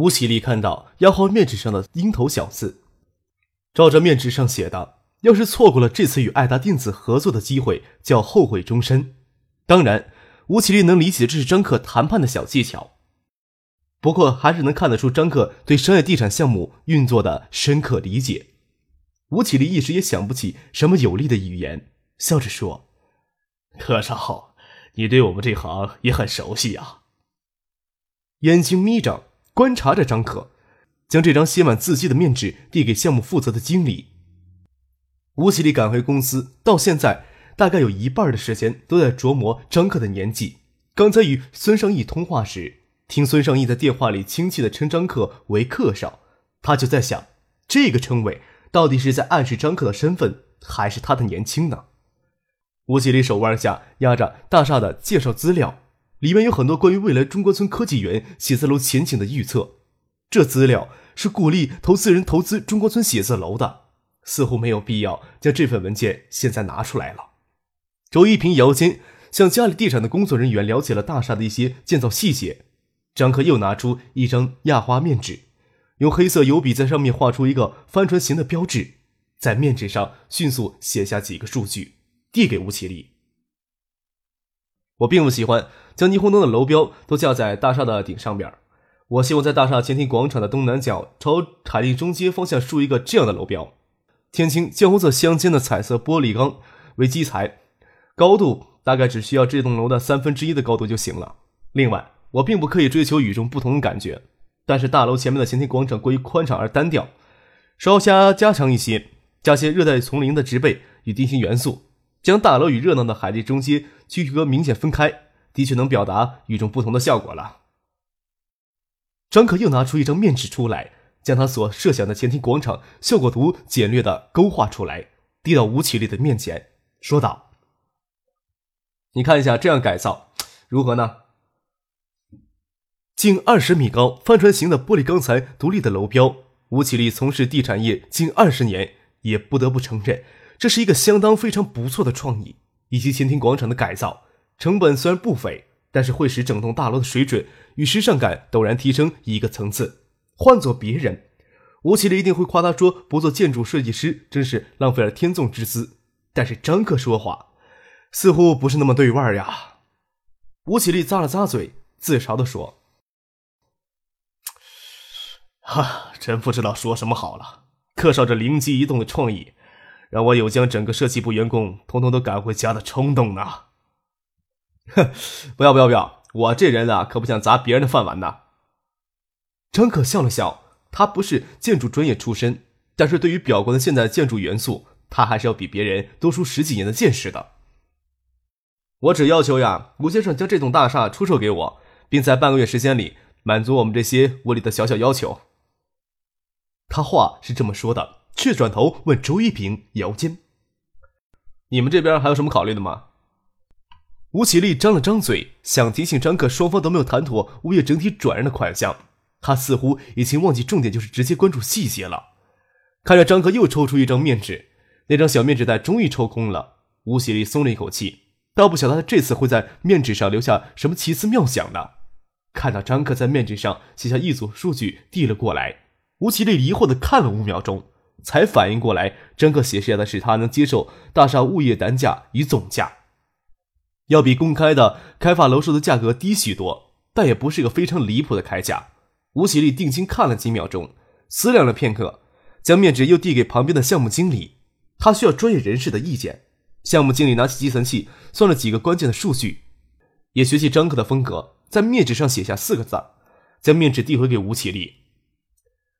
吴喜力看到押号面纸上的鹰头小字，照着面纸上写的，要是错过了这次与爱达电子合作的机会，就要后悔终身。当然，吴喜力能理解这是张克谈判的小技巧，不过还是能看得出张克对商业地产项目运作的深刻理解。吴启立一时也想不起什么有力的语言，笑着说：“柯少，你对我们这行也很熟悉啊。”眼睛眯着。观察着张可，将这张写满字迹的面纸递给项目负责的经理。吴启立赶回公司，到现在大概有一半的时间都在琢磨张克的年纪。刚才与孙尚义通话时，听孙尚义在电话里亲切地称张克为“克少”，他就在想，这个称谓到底是在暗示张克的身份，还是他的年轻呢？吴启立手腕下压着大厦的介绍资料。里面有很多关于未来中关村科技园写字楼前景的预测，这资料是鼓励投资人投资中关村写字楼的，似乎没有必要将这份文件现在拿出来了。周一平摇肩向家里地产的工作人员了解了大厦的一些建造细节。张克又拿出一张压花面纸，用黑色油笔在上面画出一个帆船形的标志，在面纸上迅速写下几个数据，递给吴启立。我并不喜欢将霓虹灯的楼标都架在大厦的顶上边我希望在大厦前厅广场的东南角，朝海利中街方向竖一个这样的楼标，天青酱红色相间的彩色玻璃钢为基材，高度大概只需要这栋楼的三分之一的高度就行了。另外，我并不刻意追求与众不同的感觉，但是大楼前面的前厅广场过于宽敞而单调，稍加加强一些，加些热带丛林的植被与地形元素。将大楼与热闹的海地中街区隔明显分开，的确能表达与众不同的效果了。张可又拿出一张面纸出来，将他所设想的前厅广场效果图简略的勾画出来，递到吴启立的面前，说道：“你看一下，这样改造如何呢？”近二十米高、帆船形的玻璃钢材独立的楼标，吴启立从事地产业近二十年，也不得不承认。这是一个相当非常不错的创意，以及前厅广场的改造，成本虽然不菲，但是会使整栋大楼的水准与时尚感陡然提升一个层次。换做别人，吴启立一定会夸他说：“不做建筑设计师真是浪费了天纵之资。”但是张克说话似乎不是那么对味儿呀。吴启立咂了咂嘴，自嘲地说：“哈，真不知道说什么好了。克少这灵机一动的创意。”让我有将整个设计部员工统统都赶回家的冲动呢！哼，不要不要不要！我这人啊，可不想砸别人的饭碗呢。张可笑了笑，他不是建筑专业出身，但是对于表观的现代建筑元素，他还是要比别人多出十几年的见识的。我只要求呀，吴先生将这栋大厦出售给我，并在半个月时间里满足我们这些无理的小小要求。他话是这么说的。却转头问周一平，姚坚：“你们这边还有什么考虑的吗？”吴启立张了张嘴，想提醒张克，双方都没有谈妥物业整体转让的款项。他似乎已经忘记重点，就是直接关注细节了。看着张克又抽出一张面纸，那张小面纸袋终于抽空了。吴启立松了一口气，倒不晓得他这次会在面纸上留下什么奇思妙想呢。看到张克在面纸上写下一组数据递了过来，吴启立疑惑的看了五秒钟。才反应过来，张克写下的是他能接受大厦物业单价与总价，要比公开的开发楼售的价格低许多，但也不是个非常离谱的开价。吴喜立定睛看了几秒钟，思量了片刻，将面纸又递给旁边的项目经理，他需要专业人士的意见。项目经理拿起计算器算了几个关键的数据，也学习张克的风格，在面纸上写下四个字，将面纸递回给吴启立。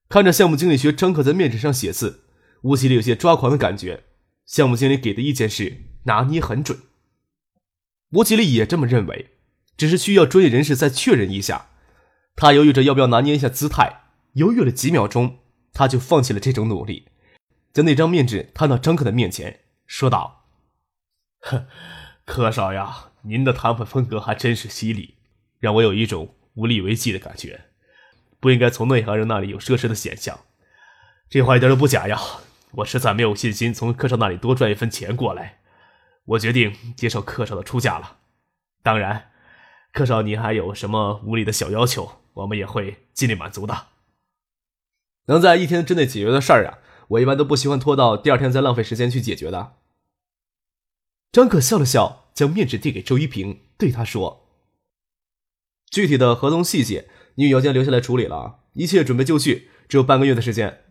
看着项目经理学张克在面纸上写字，吴奇立有些抓狂的感觉。项目经理给的意见是拿捏很准，吴吉利也这么认为，只是需要专业人士再确认一下。他犹豫着要不要拿捏一下姿态，犹豫了几秒钟，他就放弃了这种努力，将那张面纸摊到张克的面前，说道：“呵，柯少呀，您的谈判风格还真是犀利，让我有一种无力为继的感觉。不应该从内行人那里有奢侈的显象，这话一点都不假呀。我实在没有信心从柯少那里多赚一分钱过来，我决定接受柯少的出价了。当然，柯少你还有什么无理的小要求，我们也会尽力满足的。”能在一天之内解决的事儿啊，我一般都不喜欢拖到第二天再浪费时间去解决的。张可笑了笑，将面纸递给周一平，对他说：“具体的合同细节，你与姚江留下来处理了，一切准备就绪，只有半个月的时间。”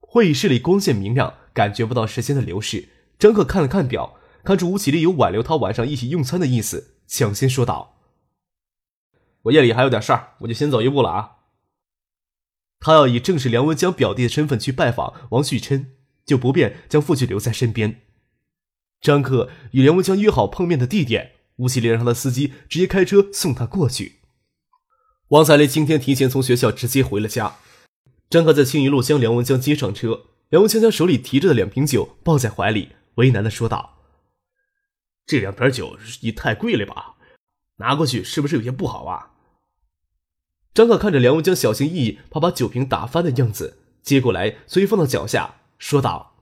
会议室里光线明亮，感觉不到时间的流逝。张克看了看表，看出吴启立有挽留他晚上一起用餐的意思，抢先说道：“我夜里还有点事儿，我就先走一步了啊。”他要以正是梁文江表弟的身份去拜访王旭琛，就不便将父亲留在身边。张克与梁文江约好碰面的地点，吴启林让他的司机直接开车送他过去。王彩莲今天提前从学校直接回了家。张克在青云路将梁文江接上车，梁文江将手里提着的两瓶酒抱在怀里，为难的说道：“这两瓶酒也太贵了吧，拿过去是不是有些不好啊？”张可看着梁文江小心翼翼，怕把酒瓶打翻的样子，接过来随意放到脚下，说道：“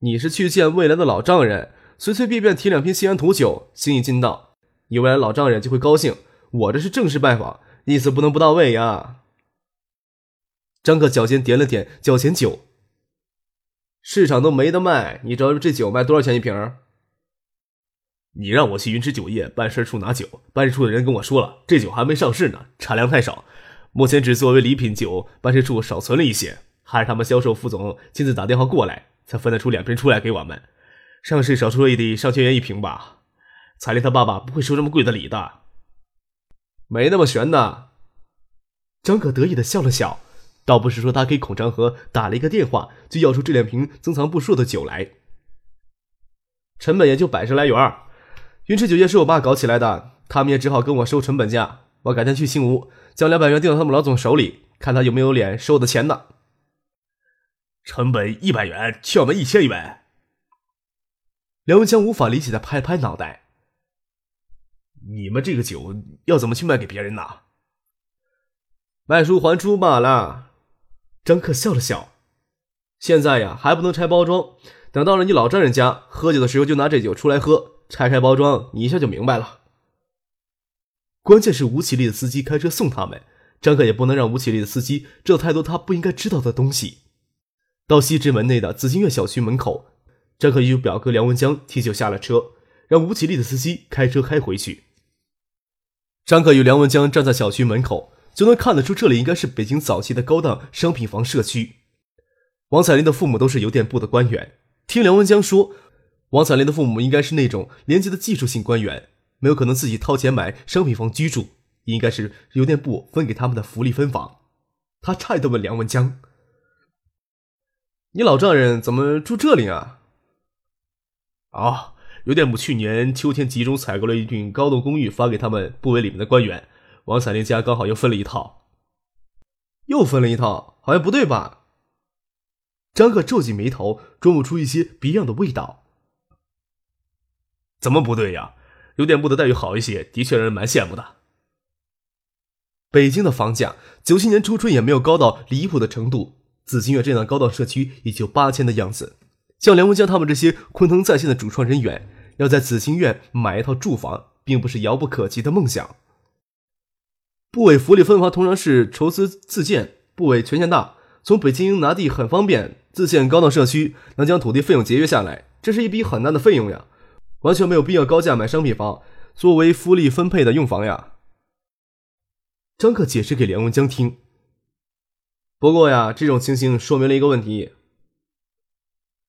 你是去见未来的老丈人，随随便便提两瓶西安土酒，心意尽到，你未来老丈人就会高兴。我这是正式拜访，意思不能不到位呀。”张可脚尖点了点脚前酒，市场都没得卖，你知道这酒卖多少钱一瓶？你让我去云池酒业办事处拿酒，办事处的人跟我说了，这酒还没上市呢，产量太少，目前只作为礼品酒，办事处少存了一些，还是他们销售副总亲自打电话过来，才分得出两瓶出来给我们。上市少说也得上千元一瓶吧？彩莲他爸爸不会收这么贵的礼的，没那么悬的。张可得意的笑了笑，倒不是说他给孔长河打了一个电话，就要出这两瓶增藏不数的酒来，成本也就百十来元。云池酒业是我爸搞起来的，他们也只好跟我收成本价。我改天去新吴，将两百元订到他们老总手里，看他有没有脸收我的钱呢。成本一百元，欠我们一千元。梁文江无法理解的拍拍脑袋：“你们这个酒要怎么去卖给别人呢？”卖书还出罢了。张克笑了笑：“现在呀，还不能拆包装，等到了你老丈人家喝酒的时候，就拿这酒出来喝。”拆开包装，你一下就明白了。关键是吴启立的司机开车送他们，张克也不能让吴启立的司机知道太多他不应该知道的东西。到西直门内的紫金苑小区门口，张克与表哥梁文江提酒下了车，让吴启立的司机开车开回去。张克与梁文江站在小区门口，就能看得出这里应该是北京早期的高档商品房社区。王彩玲的父母都是邮电部的官员，听梁文江说。王彩玲的父母应该是那种廉洁的技术性官员，没有可能自己掏钱买商品房居住，应该是邮电部分给他们的福利分房。他诧异的问梁文江：“你老丈人怎么住这里啊？”“啊，邮电部去年秋天集中采购了一栋高栋公寓，发给他们部委里面的官员。王彩玲家刚好又分了一套，又分了一套，好像不对吧？”张克皱起眉头，琢磨出一些别样的味道。怎么不对呀？邮电部的待遇好一些，的确让人蛮羡慕的。北京的房价，九七年初春也没有高到离谱的程度。紫金苑这样的高档社区也就八千的样子。像梁文江他们这些昆腾在线的主创人员，要在紫金苑买一套住房，并不是遥不可及的梦想。部委福利分房通常是筹资自建，部委权限大，从北京拿地很方便。自建高档社区能将土地费用节约下来，这是一笔很大的费用呀。完全没有必要高价买商品房作为福利分配的用房呀。张克解释给梁文江听。不过呀，这种情形说明了一个问题。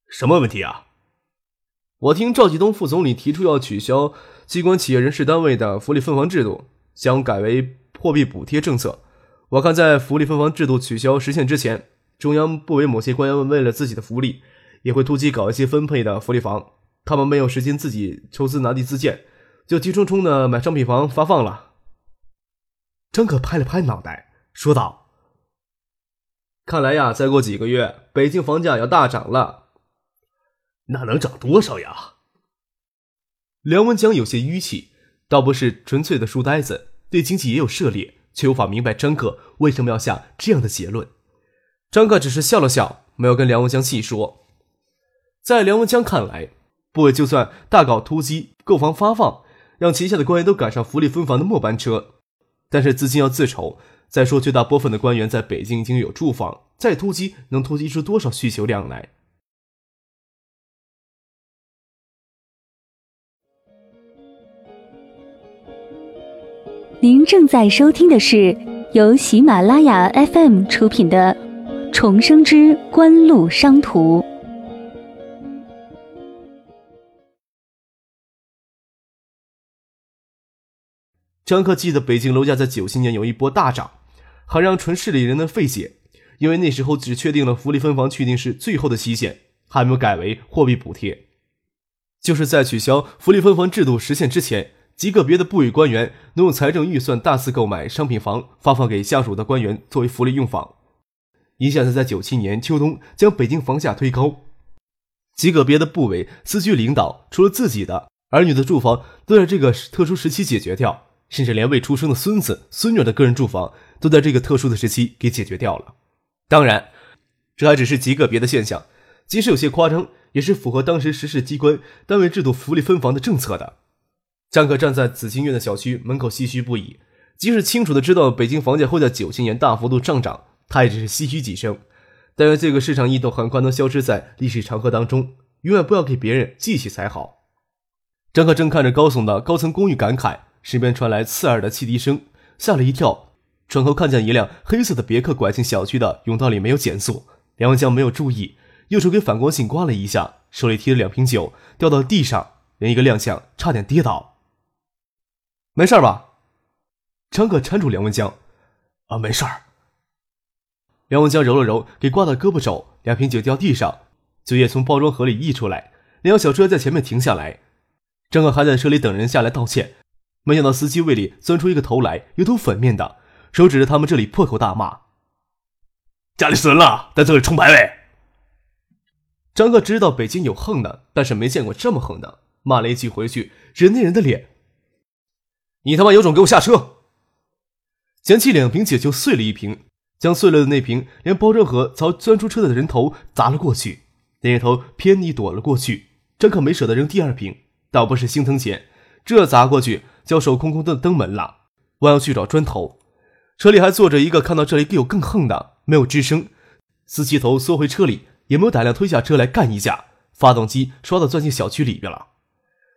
什么问题啊？我听赵继东副总理提出要取消机关企业人事单位的福利分房制度，想改为货币补贴政策。我看在福利分房制度取消实现之前，中央部委某些官员为了自己的福利，也会突击搞一些分配的福利房。他们没有时间自己筹资拿地自建，就急冲冲的买商品房发放了。张可拍了拍脑袋，说道：“看来呀，再过几个月，北京房价要大涨了。那能涨多少呀？梁文江有些淤气，倒不是纯粹的书呆子，对经济也有涉猎，却无法明白张克为什么要下这样的结论。张克只是笑了笑，没有跟梁文江细说。在梁文江看来，部委就算大搞突击购房发放，让旗下的官员都赶上福利分房的末班车，但是资金要自筹。再说，绝大部分的官员在北京已经有住房，再突击能突击出多少需求量来？您正在收听的是由喜马拉雅 FM 出品的《重生之官路商途》。张克记得北京楼价在九七年有一波大涨。还让纯市里人的费解，因为那时候只确定了福利分房确定是最后的期限，还没有改为货币补贴。就是在取消福利分房制度实现之前，极个别的部委官员能用财政预算大肆购买商品房，发放给下属的官员作为福利用房，一下子在九七年秋冬将北京房价推高。极个别的部委司局领导，除了自己的儿女的住房都在这个特殊时期解决掉，甚至连未出生的孙子孙女的个人住房。都在这个特殊的时期给解决掉了。当然，这还只是极个别的现象，即使有些夸张，也是符合当时实施机关单位制度福利分房的政策的。张可站在紫金苑的小区门口唏嘘不已。即使清楚的知道北京房价会在九七年大幅度上涨，他也只是唏嘘几声。但愿这个市场异动很快能消失在历史长河当中，永远不要给别人记起才好。张可正看着高耸的高层公寓，感慨，身边传来刺耳的汽笛声，吓了一跳。转头看见一辆黑色的别克拐进小区的甬道里，没有减速。梁文江没有注意，右手给反光镜刮了一下，手里提了两瓶酒掉到地上，连一个踉跄，差点跌倒。没事吧？张可搀住梁文江。啊，没事儿。梁文江揉了揉给刮的胳膊肘，两瓶酒掉地上，酒液从包装盒里溢出来。辆小车在前面停下来，张可还在车里等人下来道歉，没想到司机胃里钻出一个头来，有头粉面的。手指着他们这里破口大骂：“家里死人了，在这里充排位。”张克知道北京有横的，但是没见过这么横的，骂了一句回去，人那人的脸：“你他妈有种给我下车！”捡起两瓶酒就碎了一瓶，将碎了的那瓶连包装盒朝钻出车的人头砸了过去，那人头偏你躲了过去。张可没舍得扔第二瓶，倒不是心疼钱，这砸过去就手空空的登门了，弯腰去找砖头。车里还坐着一个看到这里更有更横的，没有吱声。司机头缩回车里，也没有胆量推下车来干一架。发动机唰的钻进小区里边了。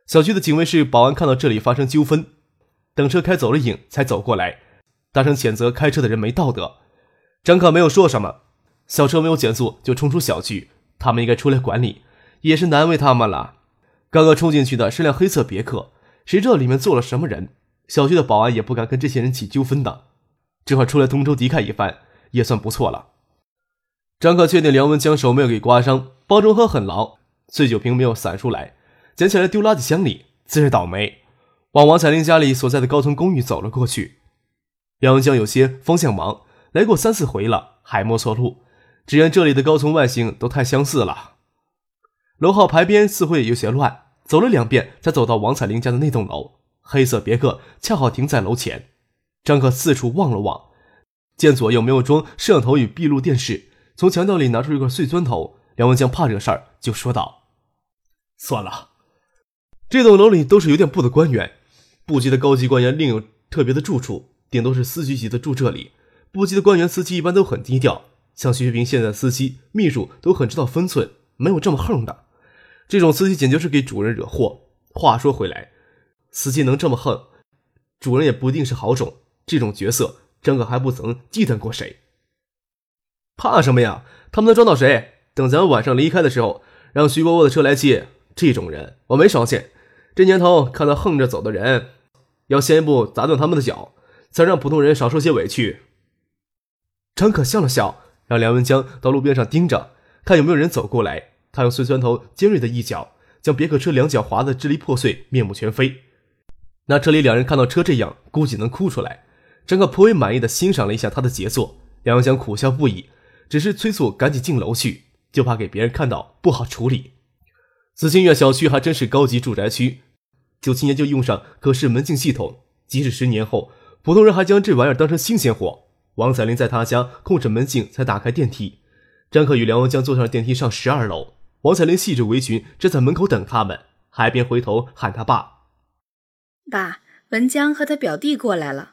小区的警卫室保安看到这里发生纠纷，等车开走了影，才走过来，大声谴责开车的人没道德。张克没有说什么，小车没有减速就冲出小区，他们应该出来管理，也是难为他们了。刚刚冲进去的是辆黑色别克，谁知道里面坐了什么人？小区的保安也不敢跟这些人起纠纷的。这会出来同仇敌忾一番，也算不错了。张可确定梁文将手没有给刮伤，包装盒很牢，醉酒瓶没有散出来，捡起来丢垃圾箱里，自认倒霉，往王彩玲家里所在的高层公寓走了过去。梁文江有些方向盲，来过三四回了，还摸错路，只怨这里的高层外形都太相似了。楼号牌边似乎也有些乱，走了两遍才走到王彩玲家的那栋楼，黑色别克恰好停在楼前。张克四处望了望，见左右没有装摄像头与闭路电视，从墙角里拿出一块碎砖头。梁文江怕这事儿，就说道：“算了，这栋楼里都是邮电部的官员，部级的高级官员另有特别的住处，顶多是司局级的住这里。部级的官员、司机一般都很低调，像徐学平现在司机、秘书都很知道分寸，没有这么横的。这种司机简直是给主人惹祸。话说回来，司机能这么横，主人也不一定是好种。”这种角色，张可还不曾忌惮过谁。怕什么呀？他们能装到谁？等咱们晚上离开的时候，让徐伯伯的车来接。这种人，我没少见。这年头，看到横着走的人，要先一步砸断他们的脚，才让普通人少受些委屈。张可笑了笑，让梁文江到路边上盯着，看有没有人走过来。他用碎砖头尖锐的一脚，将别克车两脚划得支离破碎，面目全非。那车里两人看到车这样，估计能哭出来。张可颇为满意的欣赏了一下他的杰作，梁文江苦笑不已。只是催促赶紧进楼去，就怕给别人看到不好处理。紫金苑小区还真是高级住宅区，九七年就用上可视门禁系统，即使十年后，普通人还将这玩意儿当成新鲜货。王彩玲在他家控制门禁，才打开电梯。张克与梁文江坐上电梯上十二楼，王彩玲系着围裙站在门口等他们，还边回头喊他爸：“爸，文江和他表弟过来了。”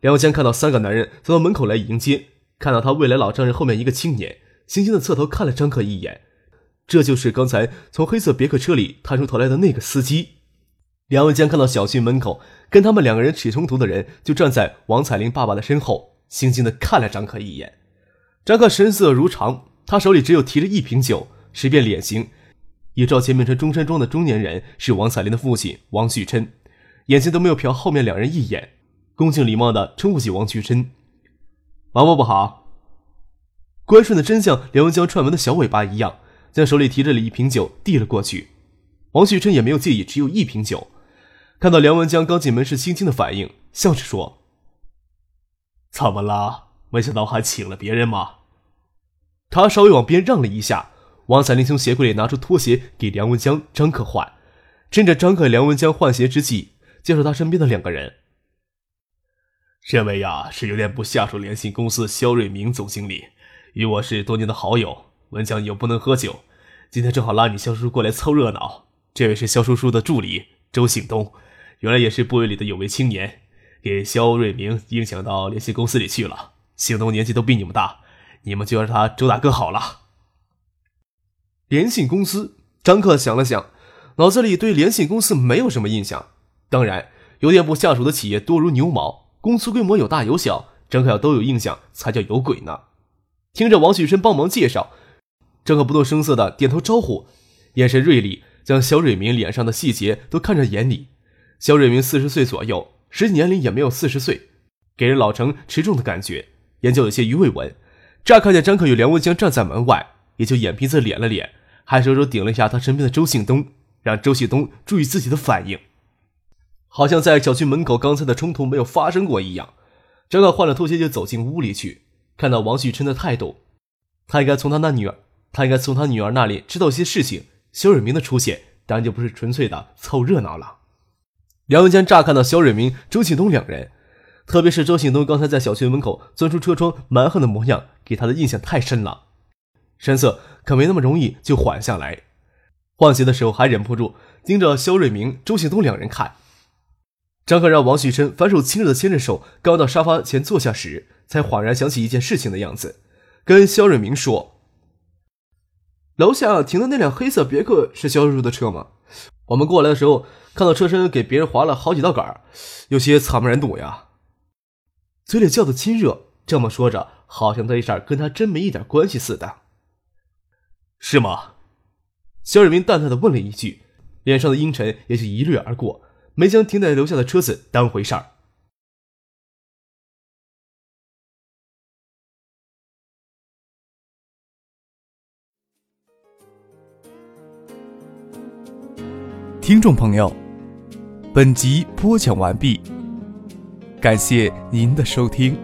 梁文江看到三个男人走到门口来迎接，看到他未来老丈人后面一个青年，轻轻的侧头看了张克一眼。这就是刚才从黑色别克车里探出头来的那个司机。梁文江看到小区门口跟他们两个人起冲突的人，就站在王彩玲爸爸的身后，轻轻的看了张可一眼。张可神色如常，他手里只有提着一瓶酒，识别脸型，也照前面穿中山装的中年人是王彩玲的父亲王旭琛，眼睛都没有瞟后面两人一眼，恭敬礼貌的称呼起王旭琛：“王伯伯好。”乖顺的真像梁文江串门的小尾巴一样。将手里提着的一瓶酒递了过去，王旭琛也没有介意，只有一瓶酒。看到梁文江刚进门时轻轻的反应，笑着说：“怎么了？没想到还请了别人吗？”他稍微往边让了一下。王彩玲从鞋柜里拿出拖鞋给梁文江、张克换，趁着张克、梁文江换鞋之际，介绍他身边的两个人。这位呀，是邮电部下属联信公司肖瑞明总经理，与我是多年的好友。文江又不能喝酒，今天正好拉你肖叔叔过来凑热闹。这位是肖叔叔的助理周信东，原来也是部委里的有为青年，给肖瑞明影响到联系公司里去了。信东年纪都比你们大，你们就叫他周大哥好了。联信公司，张克想了想，脑子里对联信公司没有什么印象。当然，邮电部下属的企业多如牛毛，公司规模有大有小，张克要都有印象才叫有鬼呢。听着王旭生帮忙介绍。张克不动声色的点头招呼，眼神锐利，将肖瑞明脸上的细节都看在眼里。肖瑞明四十岁左右，实际年龄也没有四十岁，给人老成持重的感觉，眼角有些鱼尾纹。乍看见张克与梁文江站在门外，也就眼皮子咧了咧，还手手顶了一下他身边的周庆东，让周庆东注意自己的反应，好像在小区门口刚才的冲突没有发生过一样。张克换了拖鞋就走进屋里去，看到王旭琛的态度，他应该从他那女儿。他应该从他女儿那里知道一些事情。肖瑞明的出现当然就不是纯粹的凑热闹了。梁文江乍看到肖瑞明、周庆东两人，特别是周庆东刚才在小区门口钻出车窗蛮横的模样，给他的印象太深了。神色可没那么容易就缓下来。换鞋的时候还忍不住盯着肖瑞明、周庆东两人看。张克让王旭琛反手亲热的牵着手，刚到沙发前坐下时，才恍然想起一件事情的样子，跟肖瑞明说。楼下停的那辆黑色别克是肖叔叔的车吗？我们过来的时候看到车身给别人划了好几道杆，有些惨不忍睹呀。嘴里叫的亲热，这么说着，好像这事儿跟他真没一点关系似的。是吗？肖瑞明淡淡的问了一句，脸上的阴沉也就一掠而过，没将停在楼下的车子当回事儿。听众朋友，本集播讲完毕，感谢您的收听。